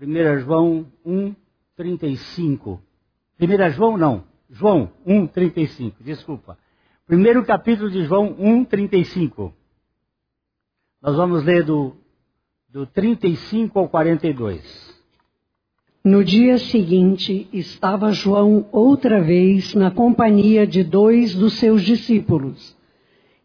1 João 1, 35. 1 João não, João 1, 35, desculpa. Primeiro capítulo de João 1, 35. Nós vamos ler do, do 35 ao 42. No dia seguinte, estava João outra vez na companhia de dois dos seus discípulos.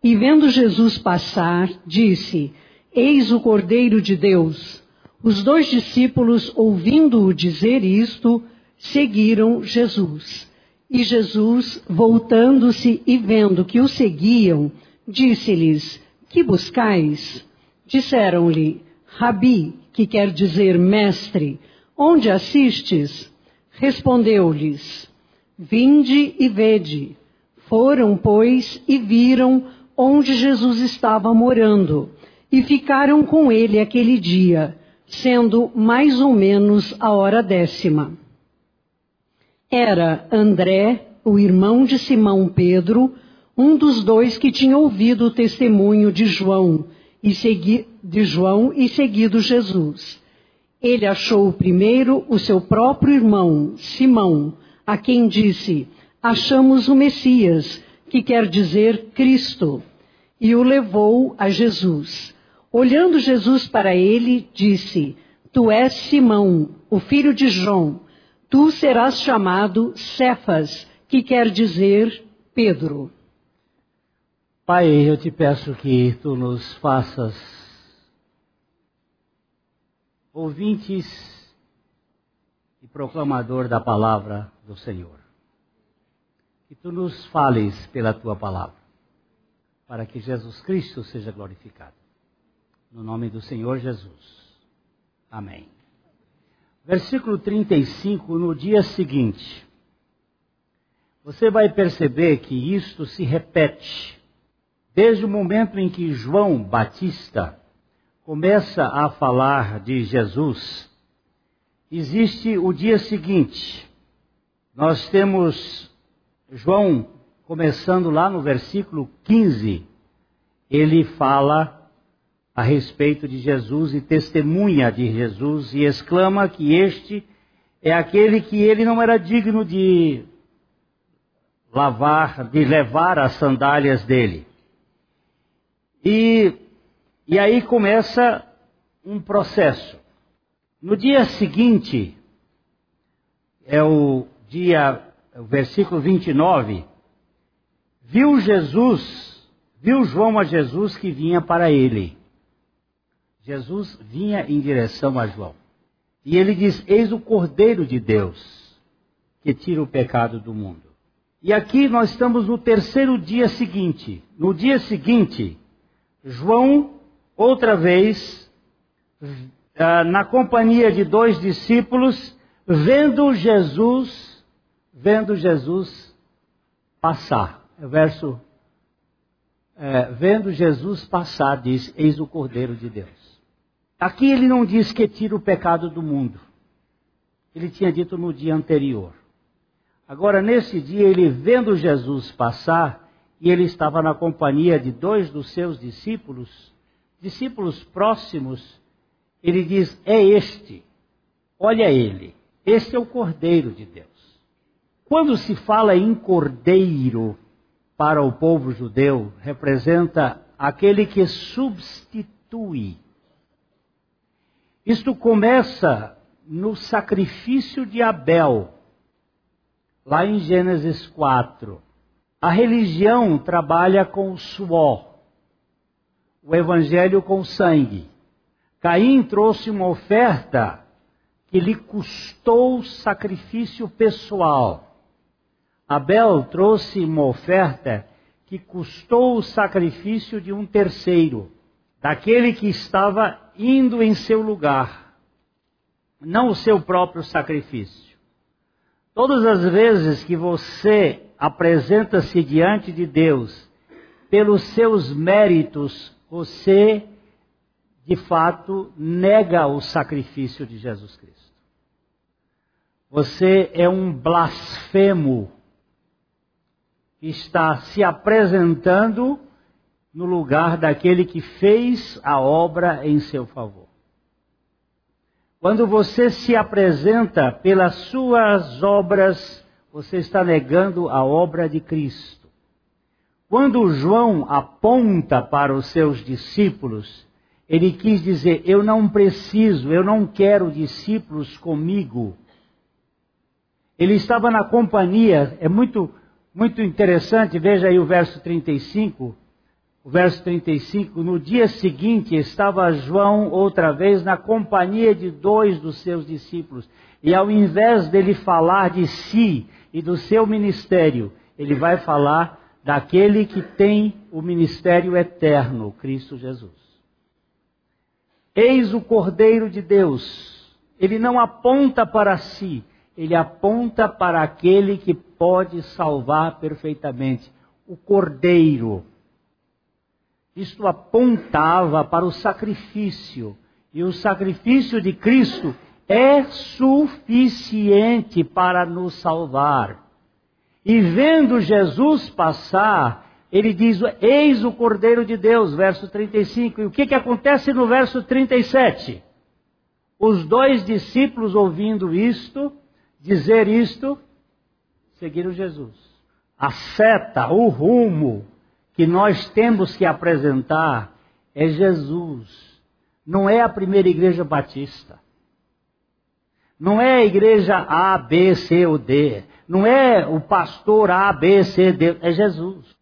E vendo Jesus passar, disse: Eis o Cordeiro de Deus. Os dois discípulos, ouvindo-o dizer isto, seguiram Jesus. E Jesus, voltando-se e vendo que o seguiam, disse-lhes: Que buscais? Disseram-lhe: Rabi, que quer dizer mestre, onde assistes? Respondeu-lhes: Vinde e vede. Foram, pois, e viram onde Jesus estava morando, e ficaram com ele aquele dia, sendo mais ou menos a hora décima. Era André, o irmão de Simão Pedro, um dos dois que tinha ouvido o testemunho de João e segui, de João e seguido Jesus. Ele achou primeiro o seu próprio irmão, Simão, a quem disse: Achamos o Messias, que quer dizer Cristo, e o levou a Jesus. Olhando Jesus para ele, disse: Tu és Simão, o filho de João. Tu serás chamado Cefas, que quer dizer Pedro. Pai, eu te peço que tu nos faças ouvintes e proclamador da palavra do Senhor. Que tu nos fales pela tua palavra, para que Jesus Cristo seja glorificado. No nome do Senhor Jesus. Amém. Versículo 35, no dia seguinte. Você vai perceber que isto se repete desde o momento em que João Batista começa a falar de Jesus. Existe o dia seguinte. Nós temos João começando lá no versículo 15. Ele fala a respeito de Jesus e testemunha de Jesus e exclama que este é aquele que ele não era digno de lavar, de levar as sandálias dele. E, e aí começa um processo. No dia seguinte, é o dia, o versículo 29, viu Jesus, viu João a Jesus que vinha para ele. Jesus vinha em direção a João. E ele diz: Eis o Cordeiro de Deus que tira o pecado do mundo. E aqui nós estamos no terceiro dia seguinte. No dia seguinte, João, outra vez, ah, na companhia de dois discípulos, vendo Jesus, vendo Jesus passar. É verso, é, vendo Jesus passar, diz: Eis o Cordeiro de Deus. Aqui ele não diz que tira o pecado do mundo. Ele tinha dito no dia anterior. Agora, nesse dia, ele vendo Jesus passar, e ele estava na companhia de dois dos seus discípulos, discípulos próximos, ele diz: É este, olha ele, este é o Cordeiro de Deus. Quando se fala em Cordeiro para o povo judeu, representa aquele que substitui isto começa no sacrifício de Abel, lá em Gênesis 4. A religião trabalha com o suor, o evangelho com sangue. Caim trouxe uma oferta que lhe custou sacrifício pessoal. Abel trouxe uma oferta que custou o sacrifício de um terceiro, daquele que estava indo em seu lugar, não o seu próprio sacrifício. Todas as vezes que você apresenta-se diante de Deus pelos seus méritos, você de fato nega o sacrifício de Jesus Cristo. Você é um blasfemo que está se apresentando no lugar daquele que fez a obra em seu favor. Quando você se apresenta pelas suas obras, você está negando a obra de Cristo. Quando João aponta para os seus discípulos, ele quis dizer: Eu não preciso, eu não quero discípulos comigo. Ele estava na companhia, é muito, muito interessante, veja aí o verso 35 o verso 35, no dia seguinte estava João outra vez na companhia de dois dos seus discípulos. E ao invés dele falar de si e do seu ministério, ele vai falar daquele que tem o ministério eterno, Cristo Jesus. Eis o Cordeiro de Deus. Ele não aponta para si, ele aponta para aquele que pode salvar perfeitamente, o Cordeiro isto apontava para o sacrifício. E o sacrifício de Cristo é suficiente para nos salvar. E vendo Jesus passar, ele diz: Eis o Cordeiro de Deus, verso 35. E o que, que acontece no verso 37? Os dois discípulos, ouvindo isto, dizer isto, seguiram Jesus. A seta, o rumo, que nós temos que apresentar é Jesus. Não é a primeira igreja batista. Não é a igreja A, B, C ou D. Não é o pastor A, B, C, D. É Jesus.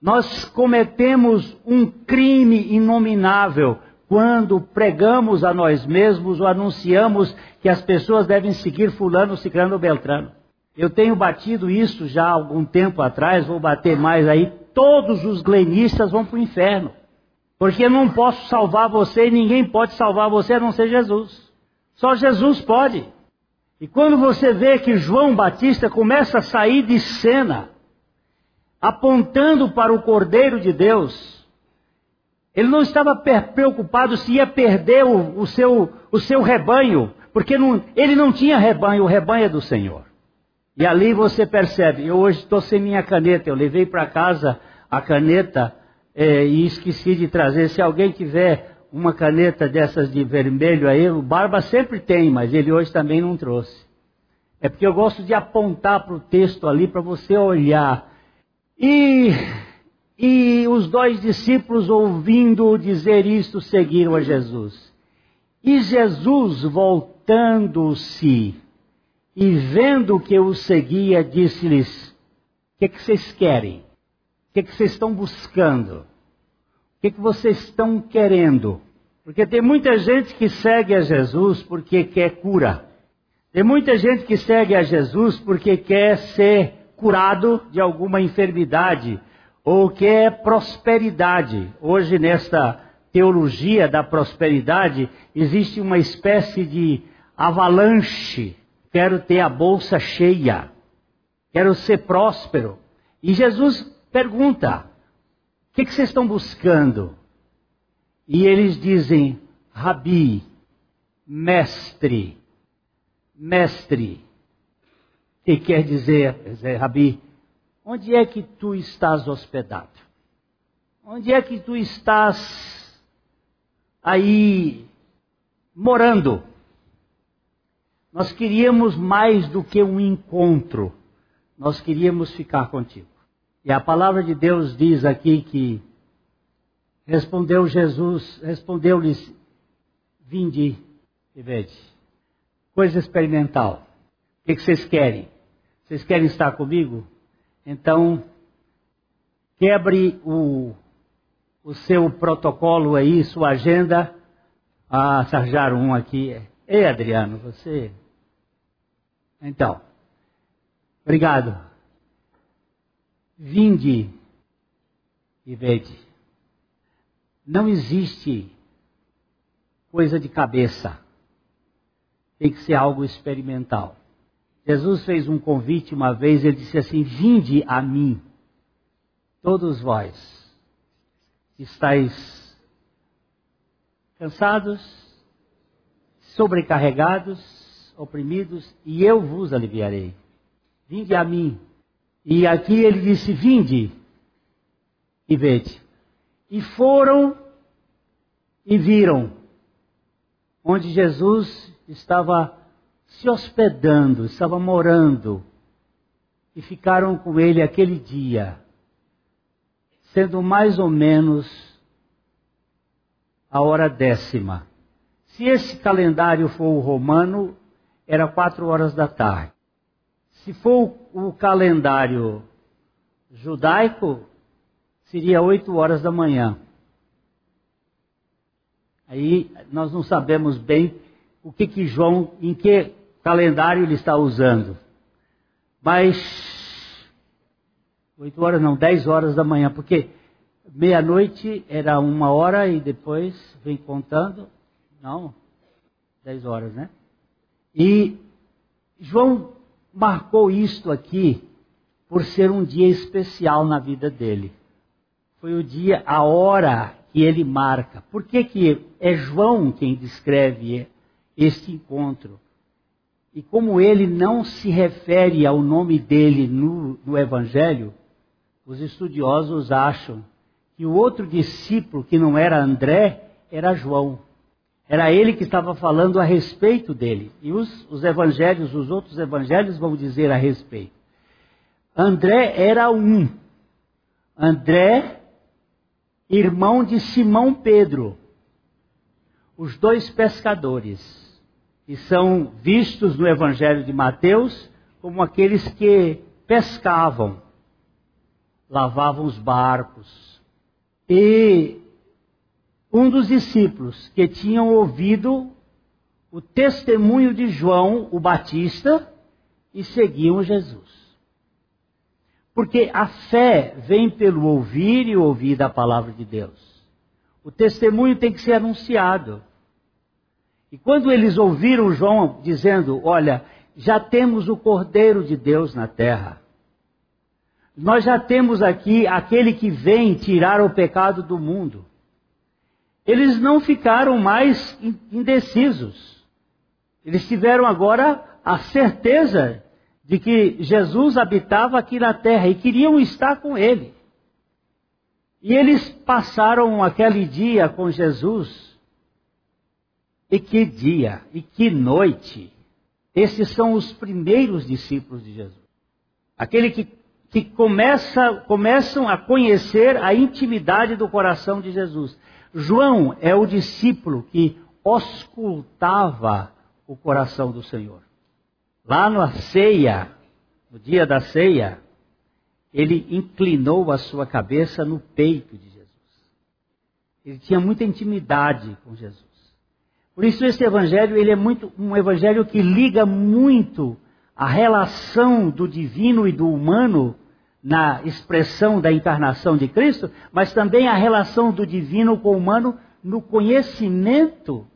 Nós cometemos um crime inominável quando pregamos a nós mesmos ou anunciamos que as pessoas devem seguir fulano, ciclano ou beltrano. Eu tenho batido isso já há algum tempo atrás, vou bater mais aí todos os glenistas vão para o inferno. Porque eu não posso salvar você e ninguém pode salvar você a não ser Jesus. Só Jesus pode. E quando você vê que João Batista começa a sair de cena, apontando para o Cordeiro de Deus, ele não estava preocupado se ia perder o, o, seu, o seu rebanho, porque não, ele não tinha rebanho, o rebanho é do Senhor. E ali você percebe, eu hoje estou sem minha caneta, eu levei para casa a caneta é, e esqueci de trazer. Se alguém tiver uma caneta dessas de vermelho aí, o Barba sempre tem, mas ele hoje também não trouxe. É porque eu gosto de apontar para o texto ali para você olhar. E, e os dois discípulos, ouvindo dizer isto, seguiram a Jesus. E Jesus, voltando-se e vendo que o seguia, disse-lhes: O que, que vocês querem? Que, que vocês estão buscando? O que, que vocês estão querendo? Porque tem muita gente que segue a Jesus porque quer cura. Tem muita gente que segue a Jesus porque quer ser curado de alguma enfermidade ou quer prosperidade. Hoje, nesta teologia da prosperidade, existe uma espécie de avalanche. Quero ter a bolsa cheia. Quero ser próspero. E Jesus pergunta: o que, que vocês estão buscando? E eles dizem: Rabi, mestre, mestre. Que quer dizer, dizer, Rabi? Onde é que tu estás hospedado? Onde é que tu estás aí morando? Nós queríamos mais do que um encontro, nós queríamos ficar contigo. E a palavra de Deus diz aqui que respondeu Jesus, respondeu-lhes, vinde e vede. Coisa experimental. O que, vocês querem? Vocês querem estar comigo? Então, quebre o, o seu protocolo aí, sua agenda. Ah, sarjar um aqui. Ei, Adriano, você. Então, obrigado. Vinde e vede. Não existe coisa de cabeça. Tem que ser algo experimental. Jesus fez um convite uma vez, ele disse assim: Vinde a mim, todos vós estáis cansados, sobrecarregados, oprimidos, e eu vos aliviarei. Vinde a mim, e aqui ele disse: Vinde e vede. E foram e viram onde Jesus estava se hospedando, estava morando, e ficaram com ele aquele dia, sendo mais ou menos a hora décima. Se esse calendário for o romano, era quatro horas da tarde. Se for o calendário judaico, seria oito horas da manhã. Aí nós não sabemos bem o que, que João, em que calendário ele está usando. Mas oito horas não, dez horas da manhã, porque meia-noite era uma hora e depois vem contando, não, dez horas, né? E João marcou isto aqui por ser um dia especial na vida dele. Foi o dia, a hora que ele marca. Por que, que é João quem descreve este encontro? E como ele não se refere ao nome dele no, no Evangelho, os estudiosos acham que o outro discípulo, que não era André, era João. Era ele que estava falando a respeito dele. E os, os evangelhos, os outros evangelhos vão dizer a respeito. André era um. André, irmão de Simão Pedro. Os dois pescadores. E são vistos no evangelho de Mateus como aqueles que pescavam, lavavam os barcos. E um dos discípulos que tinham ouvido o testemunho de João o Batista e seguiam Jesus. Porque a fé vem pelo ouvir e ouvir da palavra de Deus. O testemunho tem que ser anunciado. E quando eles ouviram João dizendo: Olha, já temos o Cordeiro de Deus na terra. Nós já temos aqui aquele que vem tirar o pecado do mundo eles não ficaram mais indecisos. Eles tiveram agora a certeza de que Jesus habitava aqui na terra e queriam estar com ele. E eles passaram aquele dia com Jesus. E que dia, e que noite. Esses são os primeiros discípulos de Jesus. Aquele que, que começa, começam a conhecer a intimidade do coração de Jesus. João é o discípulo que auscultava o coração do Senhor. Lá na ceia, no dia da ceia, ele inclinou a sua cabeça no peito de Jesus. Ele tinha muita intimidade com Jesus. Por isso esse evangelho, ele é muito um evangelho que liga muito a relação do divino e do humano na expressão da encarnação de Cristo, mas também a relação do divino com o humano no conhecimento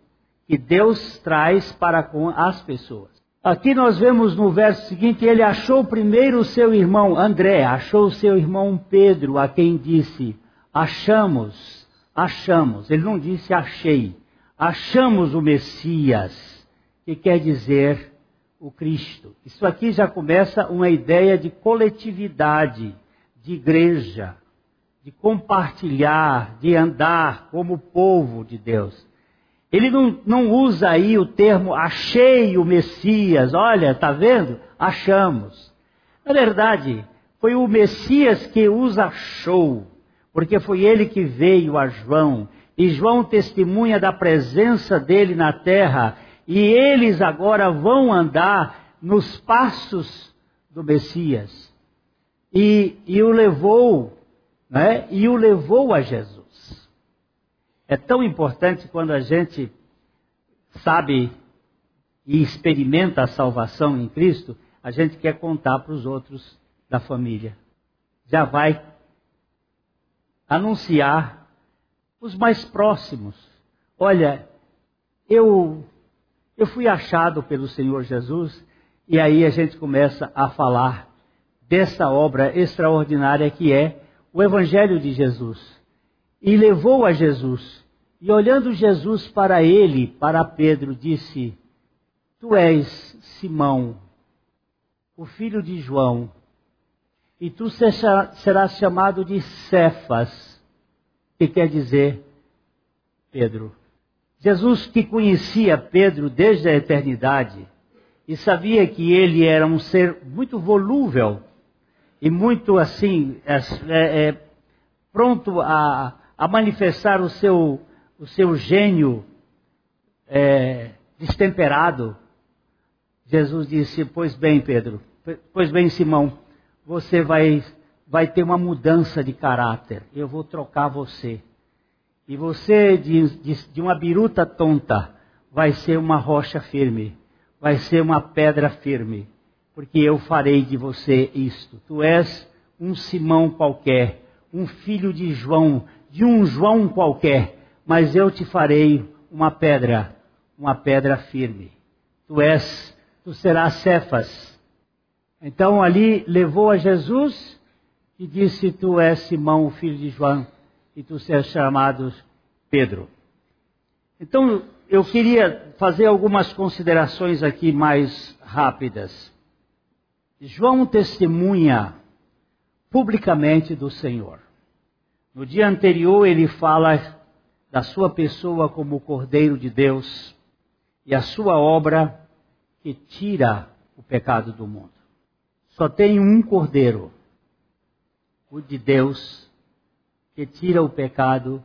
que Deus traz para com as pessoas. Aqui nós vemos no verso seguinte, ele achou primeiro o seu irmão André, achou o seu irmão Pedro, a quem disse: Achamos, achamos. Ele não disse achei, achamos o Messias, que quer dizer o Cristo. Isso aqui já começa uma ideia de coletividade, de igreja, de compartilhar, de andar como povo de Deus. Ele não, não usa aí o termo achei o Messias, olha, tá vendo? Achamos. Na verdade, foi o Messias que os achou, porque foi ele que veio a João, e João testemunha da presença dele na terra e eles agora vão andar nos passos do Messias. E, e o levou, né? E o levou a Jesus. É tão importante quando a gente sabe e experimenta a salvação em Cristo, a gente quer contar para os outros da família. Já vai anunciar os mais próximos. Olha, eu eu fui achado pelo Senhor Jesus e aí a gente começa a falar dessa obra extraordinária que é o Evangelho de Jesus. E levou a Jesus. E olhando Jesus para ele, para Pedro, disse: Tu és Simão, o filho de João, e tu serás chamado de Cefas, que quer dizer Pedro. Jesus que conhecia Pedro desde a eternidade e sabia que ele era um ser muito volúvel e muito assim é, é, pronto a, a, manifestar o seu, o seu gênio é, destemperado. Jesus disse: Pois bem, Pedro, pois bem, Simão, você vai, vai ter uma mudança de caráter. Eu vou trocar você. E você, de, de, de uma biruta tonta, vai ser uma rocha firme, vai ser uma pedra firme, porque eu farei de você isto. Tu és um Simão qualquer, um filho de João, de um João qualquer, mas eu te farei uma pedra, uma pedra firme. Tu és, tu serás Cefas. Então ali levou a Jesus e disse: Tu és Simão, filho de João e tu seres chamado Pedro. Então, eu queria fazer algumas considerações aqui mais rápidas. João testemunha publicamente do Senhor. No dia anterior, ele fala da sua pessoa como Cordeiro de Deus e a sua obra que tira o pecado do mundo. Só tem um Cordeiro, o de Deus, que tira o pecado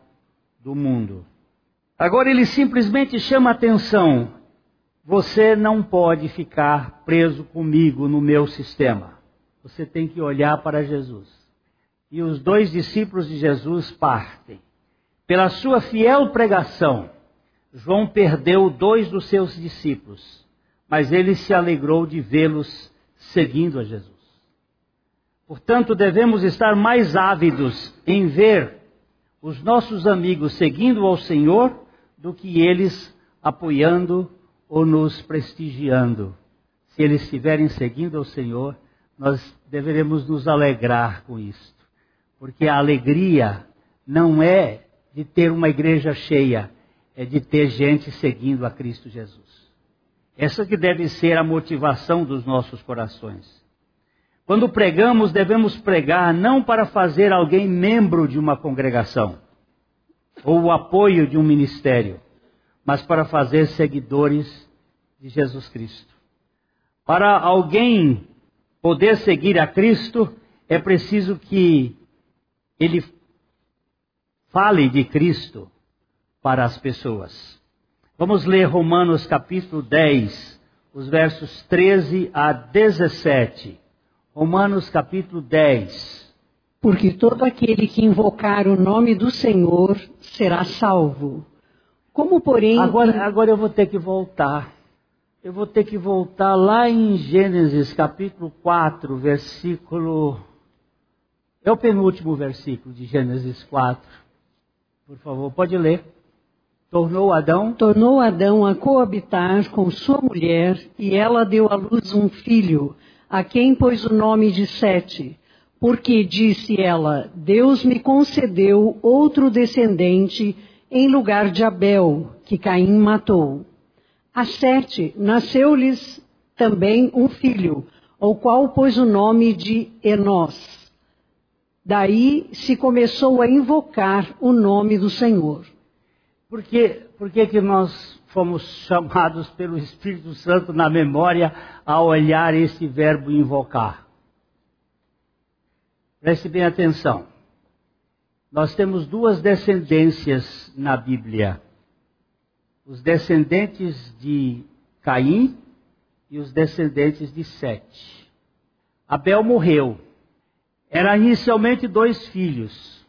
do mundo. Agora ele simplesmente chama atenção. Você não pode ficar preso comigo no meu sistema. Você tem que olhar para Jesus. E os dois discípulos de Jesus partem. Pela sua fiel pregação, João perdeu dois dos seus discípulos, mas ele se alegrou de vê-los seguindo a Jesus. Portanto, devemos estar mais ávidos em ver os nossos amigos seguindo ao Senhor do que eles apoiando ou nos prestigiando. Se eles estiverem seguindo ao Senhor, nós deveremos nos alegrar com isto. Porque a alegria não é de ter uma igreja cheia, é de ter gente seguindo a Cristo Jesus. Essa que deve ser a motivação dos nossos corações. Quando pregamos, devemos pregar não para fazer alguém membro de uma congregação ou o apoio de um ministério, mas para fazer seguidores de Jesus Cristo. Para alguém poder seguir a Cristo, é preciso que ele fale de Cristo para as pessoas. Vamos ler Romanos capítulo 10, os versos 13 a 17. Romanos capítulo 10. Porque todo aquele que invocar o nome do Senhor será salvo. Como, porém. Agora, agora eu vou ter que voltar. Eu vou ter que voltar lá em Gênesis capítulo 4, versículo. É o penúltimo versículo de Gênesis 4. Por favor, pode ler. Tornou Adão? Tornou Adão a coabitar com sua mulher e ela deu à luz um filho a quem pôs o nome de Sete, porque disse ela: Deus me concedeu outro descendente em lugar de Abel, que Caim matou. A Sete nasceu-lhes também um filho, ao qual pôs o nome de Enós. Daí se começou a invocar o nome do Senhor. Por que, por que, que nós fomos chamados pelo Espírito Santo na memória a olhar esse verbo invocar. Preste bem atenção. Nós temos duas descendências na Bíblia: os descendentes de Caim e os descendentes de Sete. Abel morreu. Era inicialmente dois filhos.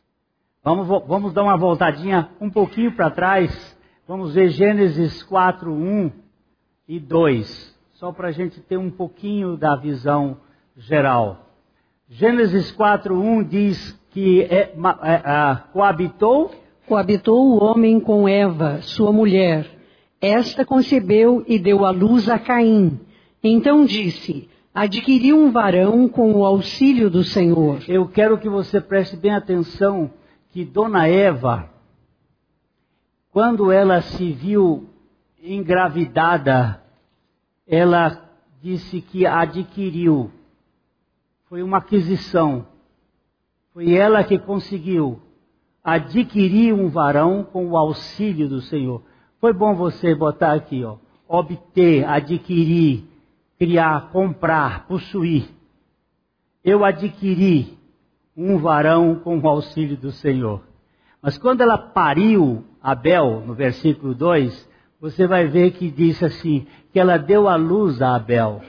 Vamos, vamos dar uma voltadinha um pouquinho para trás Vamos ver Gênesis 4, 1 e 2, só para a gente ter um pouquinho da visão geral. Gênesis 4, 1 diz que é, é, é, coabitou. Coabitou o homem com Eva, sua mulher. Esta concebeu e deu à luz a Caim. Então disse: Adquiri um varão com o auxílio do Senhor. Eu quero que você preste bem atenção que Dona Eva quando ela se viu engravidada, ela disse que adquiriu. Foi uma aquisição. Foi ela que conseguiu adquirir um varão com o auxílio do Senhor. Foi bom você botar aqui, ó. Obter, adquirir, criar, comprar, possuir. Eu adquiri um varão com o auxílio do Senhor. Mas quando ela pariu Abel, no versículo 2, você vai ver que diz assim: que ela deu a luz a Abel.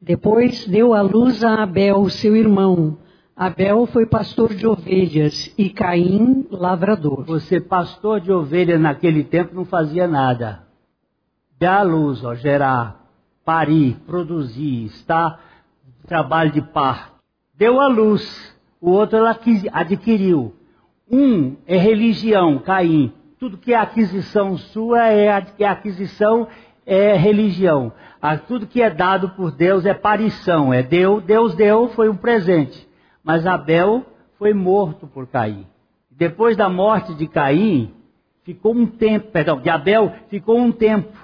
Depois deu a luz a Abel, seu irmão. Abel foi pastor de ovelhas e Caim lavrador. Você, pastor de ovelhas naquele tempo, não fazia nada. Dar a luz, ó, gerar, parir, produzir, está trabalho de parto. Deu a luz, o outro ela adquiriu. Um é religião, Caim. Tudo que é aquisição sua é, aquisição é religião. tudo que é dado por Deus é parição, é Deus, Deus deu, foi um presente. Mas Abel foi morto por Caim. Depois da morte de Caim, ficou um tempo, perdão, de Abel, ficou um tempo.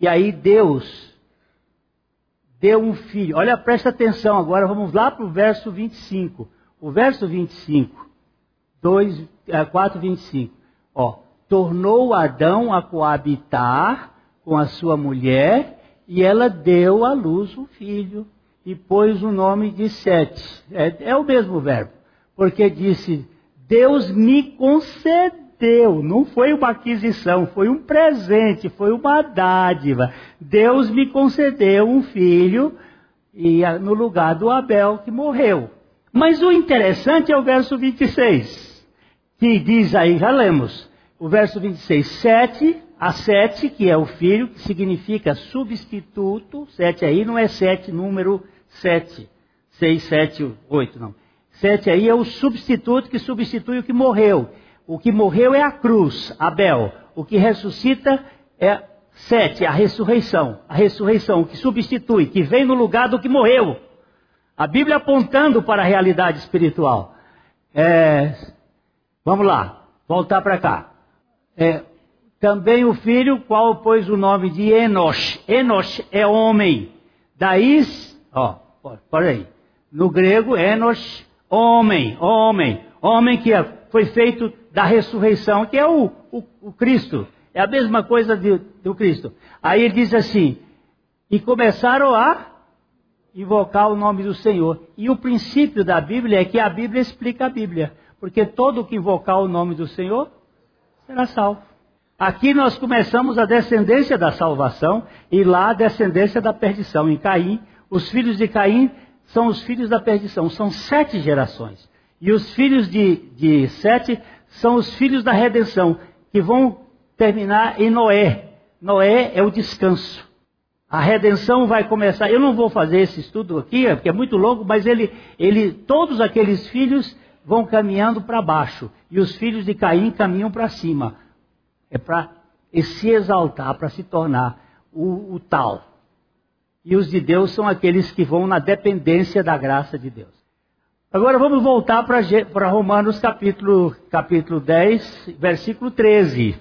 E aí Deus deu um filho. Olha, presta atenção agora, vamos lá para o verso 25. O verso 25, 2, 4, 25. Ó, tornou Adão a coabitar com a sua mulher e ela deu à luz um filho e pôs o nome de Sete. É, é o mesmo verbo, porque disse: Deus me concedeu, não foi uma aquisição, foi um presente, foi uma dádiva. Deus me concedeu um filho e no lugar do Abel que morreu. Mas o interessante é o verso 26, que diz aí, já lemos, o verso 26, sete a sete, que é o filho, que significa substituto, sete aí não é sete número sete, seis, sete, oito, não. Sete aí é o substituto que substitui o que morreu. O que morreu é a cruz, Abel. O que ressuscita é sete, a ressurreição. A ressurreição, o que substitui, que vem no lugar do que morreu. A Bíblia apontando para a realidade espiritual. É, vamos lá, voltar para cá. É, também o filho, qual pôs o nome de Enosh. Enosh é homem. Daí, ó, Olha aí. No grego, Enos, homem, homem. Homem que é, foi feito da ressurreição, que é o, o, o Cristo. É a mesma coisa de, do Cristo. Aí ele diz assim: e começaram a invocar o nome do Senhor. E o princípio da Bíblia é que a Bíblia explica a Bíblia. Porque todo que invocar o nome do Senhor será salvo. Aqui nós começamos a descendência da salvação e lá a descendência da perdição. Em Caim, os filhos de Caim são os filhos da perdição, são sete gerações. E os filhos de, de Sete são os filhos da redenção, que vão terminar em Noé. Noé é o descanso. A redenção vai começar. Eu não vou fazer esse estudo aqui, porque é muito longo, mas ele, ele, todos aqueles filhos vão caminhando para baixo. E os filhos de Caim caminham para cima. É para se exaltar, para se tornar o, o tal. E os de Deus são aqueles que vão na dependência da graça de Deus. Agora vamos voltar para Romanos capítulo, capítulo 10, versículo 13.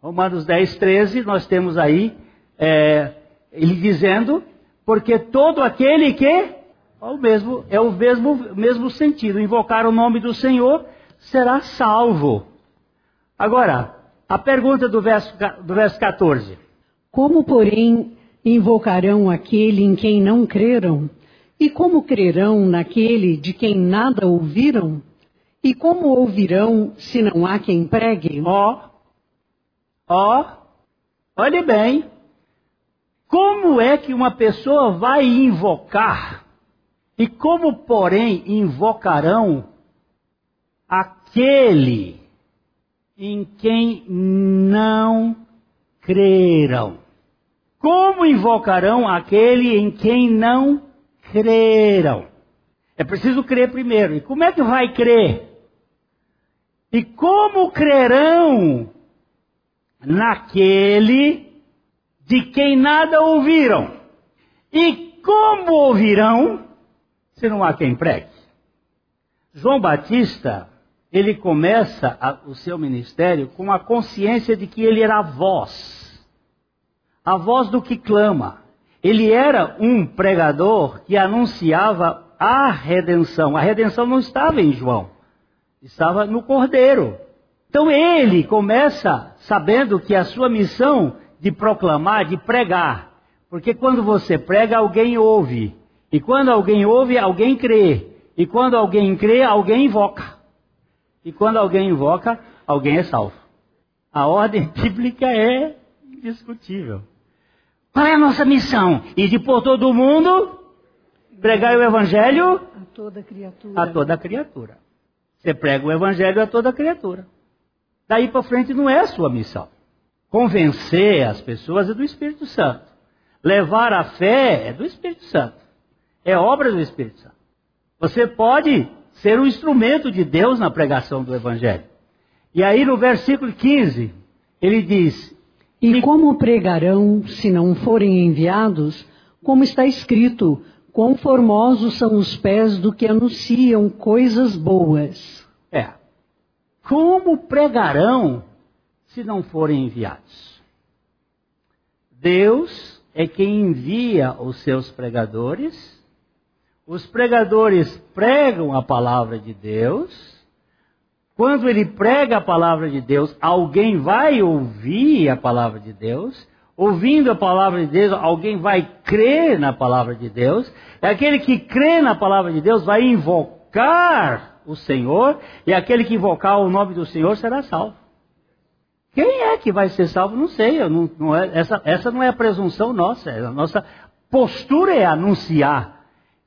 Romanos 10, 13, nós temos aí é, ele dizendo, porque todo aquele que o mesmo, é o mesmo, mesmo sentido, invocar o nome do Senhor será salvo. Agora, a pergunta do verso, do verso 14. Como, porém, invocarão aquele em quem não creram? E como crerão naquele de quem nada ouviram? E como ouvirão se não há quem pregue? Ó, ó, olhe bem. Como é que uma pessoa vai invocar? E como, porém, invocarão aquele em quem não creram? Como invocarão aquele em quem não creram? É preciso crer primeiro. E como é que vai crer? E como crerão naquele de quem nada ouviram? E como ouvirão se não há quem pregue? João Batista, ele começa a, o seu ministério com a consciência de que ele era a voz a voz do que clama. Ele era um pregador que anunciava a redenção. A redenção não estava em João, estava no Cordeiro. Então ele começa sabendo que a sua missão de proclamar, de pregar, porque quando você prega, alguém ouve. E quando alguém ouve, alguém crê. E quando alguém crê, alguém invoca. E quando alguém invoca, alguém é salvo. A ordem bíblica é indiscutível. Qual é a nossa missão? Ir de por todo o mundo, pregar o evangelho a toda criatura. A toda criatura. Você prega o evangelho a toda criatura. Daí para frente não é a sua missão. Convencer as pessoas é do Espírito Santo. Levar a fé é do Espírito Santo. É obra do Espírito Santo. Você pode ser um instrumento de Deus na pregação do evangelho. E aí no versículo 15, ele diz: E como pregarão se não forem enviados? Como está escrito: Quão formosos são os pés do que anunciam coisas boas. É. Como pregarão se não forem enviados? Deus é quem envia os seus pregadores. Os pregadores pregam a palavra de Deus. Quando ele prega a palavra de Deus, alguém vai ouvir a palavra de Deus ouvindo a palavra de Deus, alguém vai crer na palavra de Deus, e aquele que crê na palavra de Deus vai invocar o Senhor, e aquele que invocar o nome do Senhor será salvo. Quem é que vai ser salvo? Não sei, não, não é, essa, essa não é a presunção nossa, a nossa postura é anunciar.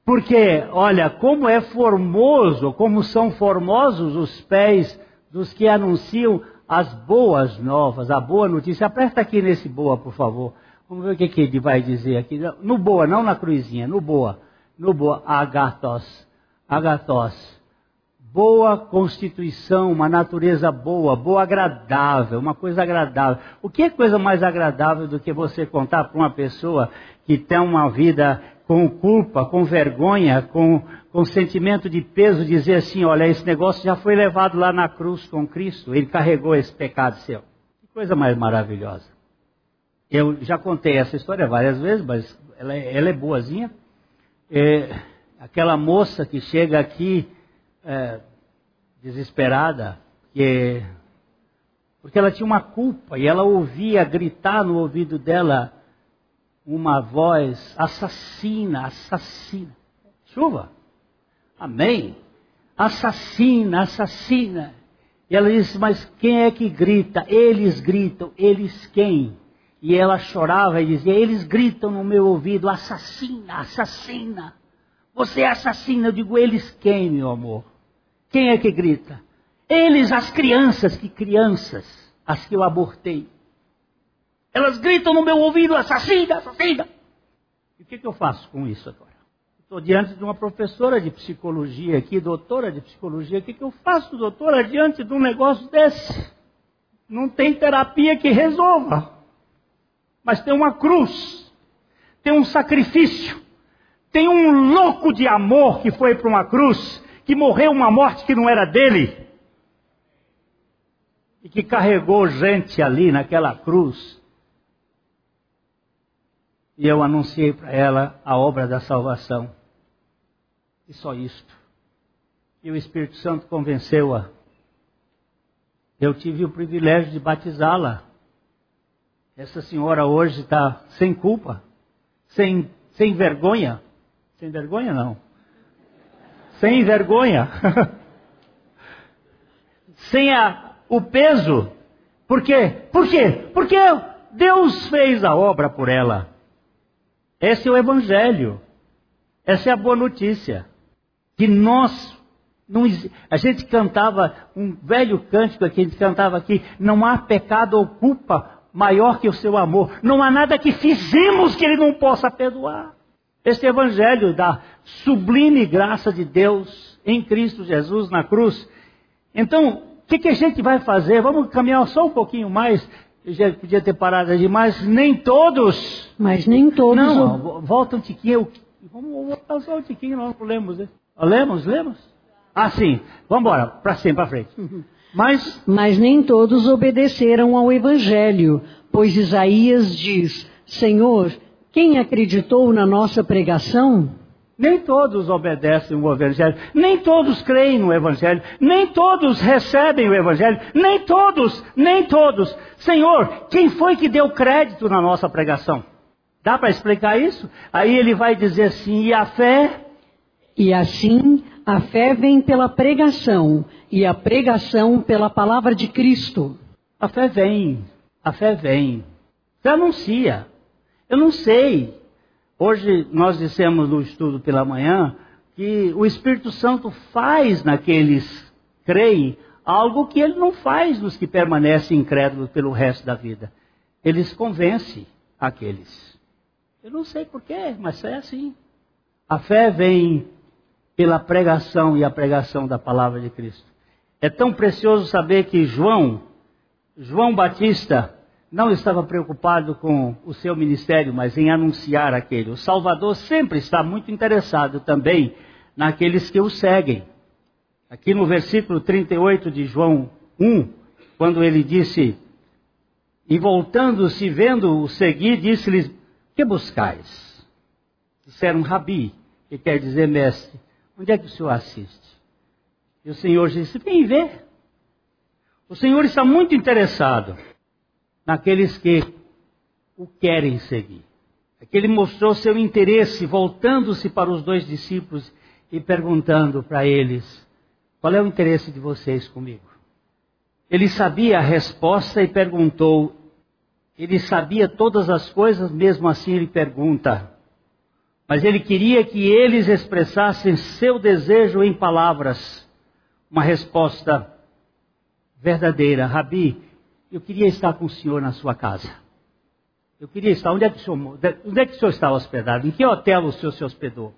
Porque, olha, como é formoso, como são formosos os pés dos que anunciam as boas novas, a boa notícia. Aperta aqui nesse boa, por favor. Vamos ver o que, que ele vai dizer aqui. No boa, não na cruzinha, no boa. No boa, agatos. Agatos. Boa constituição, uma natureza boa, boa agradável, uma coisa agradável. O que é coisa mais agradável do que você contar para uma pessoa que tem uma vida com culpa, com vergonha, com, com sentimento de peso, dizer assim: olha, esse negócio já foi levado lá na cruz com Cristo, ele carregou esse pecado seu. Que coisa mais maravilhosa. Eu já contei essa história várias vezes, mas ela, é, ela é boazinha. É, aquela moça que chega aqui é, desesperada, que, porque ela tinha uma culpa e ela ouvia gritar no ouvido dela uma voz assassina, assassina. Chuva. Amém. Assassina, assassina. E ela disse, mas quem é que grita? Eles gritam, eles quem? E ela chorava e dizia, eles gritam no meu ouvido, assassina, assassina. Você é assassina. Eu digo, eles quem, meu amor? Quem é que grita? Eles, as crianças, que crianças, as que eu abortei. Elas gritam no meu ouvido, assassina, assassina. E o que, que eu faço com isso agora? Estou diante de uma professora de psicologia aqui, doutora de psicologia. O que, que eu faço, doutora, diante de um negócio desse? Não tem terapia que resolva. Mas tem uma cruz, tem um sacrifício, tem um louco de amor que foi para uma cruz, que morreu uma morte que não era dele, e que carregou gente ali naquela cruz e eu anunciei para ela a obra da salvação. E só isto. E o Espírito Santo convenceu-a. Eu tive o privilégio de batizá-la. Essa senhora hoje está sem culpa, sem, sem vergonha. Sem vergonha, não. Sem vergonha. sem a, o peso. Por quê? Por quê? Porque Deus fez a obra por ela. Esse é o Evangelho. Essa é a boa notícia. Que nós, não, a gente cantava um velho cântico que a gente cantava aqui: não há pecado ou culpa maior que o seu amor. Não há nada que fizemos que ele não possa perdoar. Este Evangelho da sublime graça de Deus em Cristo Jesus na cruz. Então, o que, que, a gente vai fazer? Vamos caminhar só um pouquinho mais. Eu já podia ter parado ali, mas nem todos. Mas nem todos. Não, volta um tiquinho. Vamos voltar só um tiquinho, nós não lemos, né? Lemos, lemos? Ah, sim. Vamos embora, para cima, para frente. Mas... Mas nem todos obedeceram ao Evangelho, pois Isaías diz: Senhor, quem acreditou na nossa pregação? Nem todos obedecem o Evangelho, nem todos creem no Evangelho, nem todos recebem o Evangelho, nem todos, nem todos. Senhor, quem foi que deu crédito na nossa pregação? Dá para explicar isso? Aí ele vai dizer assim: e a fé? E assim, a fé vem pela pregação, e a pregação pela palavra de Cristo. A fé vem, a fé vem. Você anuncia. Eu não sei Hoje nós dissemos no estudo pela manhã que o Espírito Santo faz naqueles que creem algo que ele não faz nos que permanecem incrédulos pelo resto da vida. Eles convence aqueles. Eu não sei porquê, mas é assim. A fé vem pela pregação e a pregação da palavra de Cristo. É tão precioso saber que João, João Batista, não estava preocupado com o seu ministério, mas em anunciar aquele. O Salvador sempre está muito interessado também naqueles que o seguem. Aqui no versículo 38 de João 1, quando ele disse: E voltando-se, vendo-o seguir, disse-lhes: Que buscais? Disseram Rabi, que quer dizer mestre. Onde é que o senhor assiste? E o Senhor disse: Vem ver. O Senhor está muito interessado naqueles que o querem seguir. Aqui ele mostrou seu interesse, voltando-se para os dois discípulos e perguntando para eles: Qual é o interesse de vocês comigo? Ele sabia a resposta e perguntou. Ele sabia todas as coisas, mesmo assim ele pergunta. Mas ele queria que eles expressassem seu desejo em palavras. Uma resposta verdadeira. Rabi, eu queria estar com o senhor na sua casa. Eu queria estar. Onde é que o senhor, onde é que o senhor hospedado? Em que hotel o senhor se hospedou?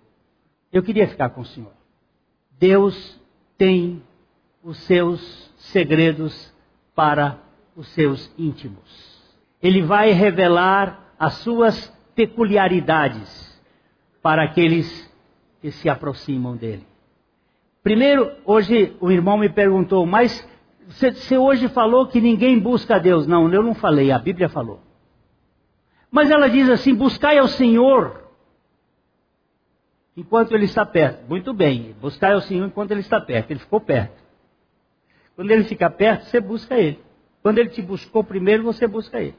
Eu queria ficar com o senhor. Deus tem os seus segredos para os seus íntimos. Ele vai revelar as suas peculiaridades para aqueles que se aproximam dele. Primeiro, hoje o irmão me perguntou, mas você hoje falou que ninguém busca a Deus. Não, eu não falei, a Bíblia falou. Mas ela diz assim: buscai ao Senhor enquanto Ele está perto. Muito bem, buscai ao Senhor enquanto Ele está perto. Ele ficou perto. Quando Ele fica perto, você busca Ele. Quando Ele te buscou primeiro, você busca Ele.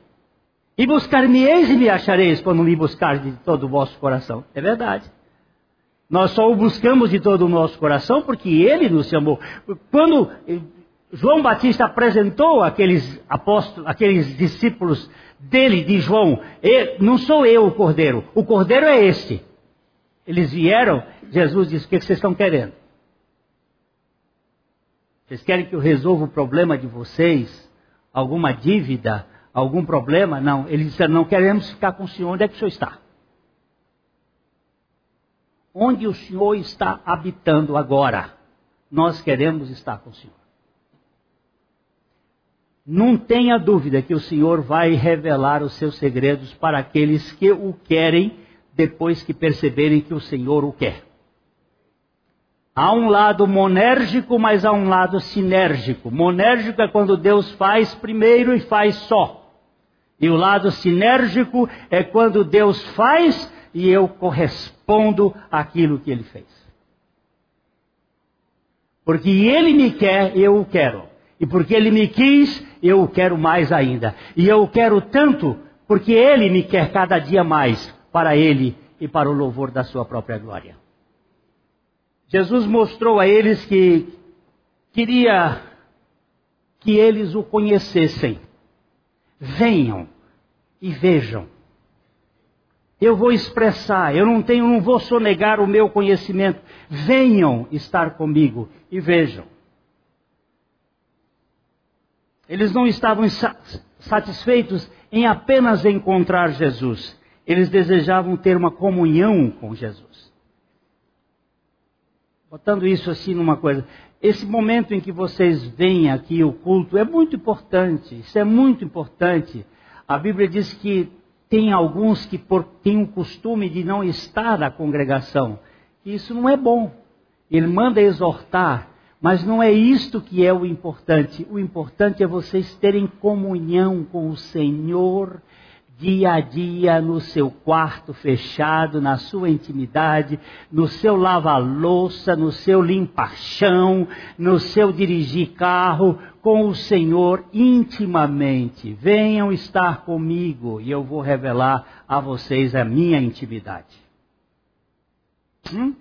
E buscar-me-eis e me achareis quando me buscar de todo o vosso coração. É verdade. Nós só o buscamos de todo o nosso coração porque Ele nos chamou. Quando João Batista apresentou aqueles apóstolos, aqueles discípulos dele, de João. não sou eu o cordeiro, o cordeiro é este. Eles vieram, Jesus disse: O que vocês estão querendo? Vocês querem que eu resolva o problema de vocês? Alguma dívida? Algum problema? Não. Eles disseram: Não queremos ficar com o Senhor. Onde é que o Senhor está? Onde o Senhor está habitando agora? Nós queremos estar com o Senhor. Não tenha dúvida que o Senhor vai revelar os seus segredos para aqueles que o querem depois que perceberem que o Senhor o quer. Há um lado monérgico, mas há um lado sinérgico. Monérgico é quando Deus faz primeiro e faz só. E o lado sinérgico é quando Deus faz e eu correspondo àquilo que ele fez. Porque ele me quer, eu o quero. E porque ele me quis, eu o quero mais ainda. E eu o quero tanto porque ele me quer cada dia mais para ele e para o louvor da sua própria glória. Jesus mostrou a eles que queria que eles o conhecessem. Venham e vejam. Eu vou expressar, eu não tenho, não vou sonegar o meu conhecimento. Venham estar comigo e vejam. Eles não estavam satisfeitos em apenas encontrar Jesus. Eles desejavam ter uma comunhão com Jesus. Botando isso assim numa coisa. Esse momento em que vocês vêm aqui, o culto, é muito importante. Isso é muito importante. A Bíblia diz que tem alguns que por, têm o costume de não estar na congregação. Isso não é bom. Ele manda exortar mas não é isto que é o importante. O importante é vocês terem comunhão com o Senhor dia a dia no seu quarto fechado, na sua intimidade, no seu lava-louça, no seu limpar-chão, no seu dirigir carro, com o Senhor intimamente. Venham estar comigo e eu vou revelar a vocês a minha intimidade. Hum?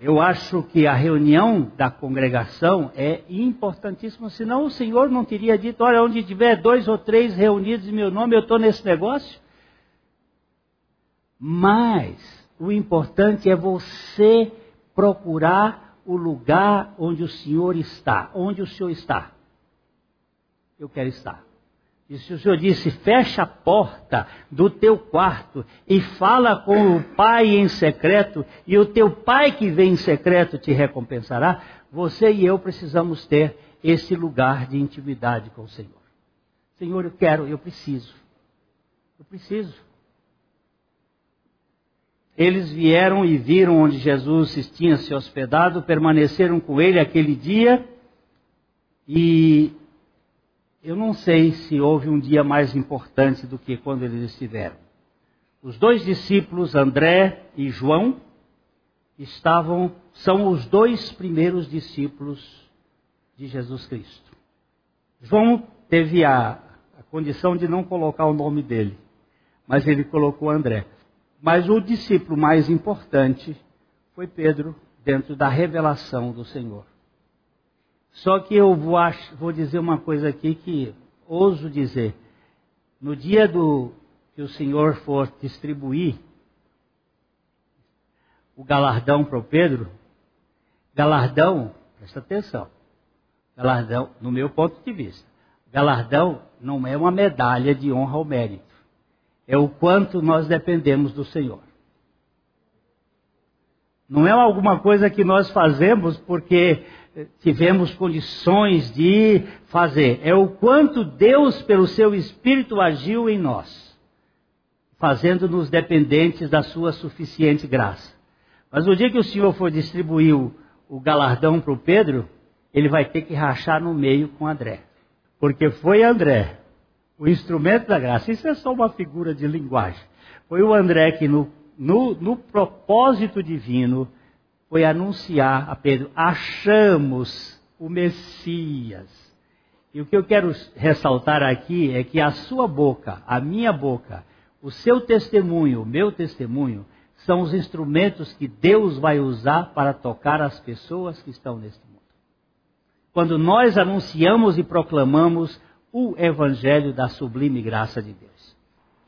Eu acho que a reunião da congregação é importantíssima, senão o Senhor não teria dito: olha, onde tiver dois ou três reunidos em meu nome, eu estou nesse negócio. Mas o importante é você procurar o lugar onde o Senhor está. Onde o Senhor está? Eu quero estar. E se o Senhor disse, fecha a porta do teu quarto e fala com o Pai em secreto, e o teu Pai que vem em secreto te recompensará, você e eu precisamos ter esse lugar de intimidade com o Senhor. Senhor, eu quero, eu preciso. Eu preciso. Eles vieram e viram onde Jesus tinha se hospedado, permaneceram com ele aquele dia e eu não sei se houve um dia mais importante do que quando eles estiveram. Os dois discípulos, André e João, estavam, são os dois primeiros discípulos de Jesus Cristo. João teve a, a condição de não colocar o nome dele, mas ele colocou André. Mas o discípulo mais importante foi Pedro, dentro da revelação do Senhor. Só que eu vou, vou dizer uma coisa aqui que ouso dizer. No dia do que o Senhor for distribuir o galardão para o Pedro, galardão, presta atenção, galardão, no meu ponto de vista, galardão não é uma medalha de honra ou mérito, é o quanto nós dependemos do Senhor. Não é alguma coisa que nós fazemos porque tivemos condições de fazer. É o quanto Deus, pelo seu Espírito, agiu em nós, fazendo-nos dependentes da sua suficiente graça. Mas no dia que o Senhor for distribuir o, galardão para o Pedro, ele vai ter que rachar no meio com André. Porque foi André, o instrumento da graça. Isso é só uma figura de linguagem. Foi o André que, no, no, no propósito divino, foi anunciar a Pedro: achamos o Messias. E o que eu quero ressaltar aqui é que a sua boca, a minha boca, o seu testemunho, o meu testemunho, são os instrumentos que Deus vai usar para tocar as pessoas que estão neste mundo. Quando nós anunciamos e proclamamos o Evangelho da sublime graça de Deus.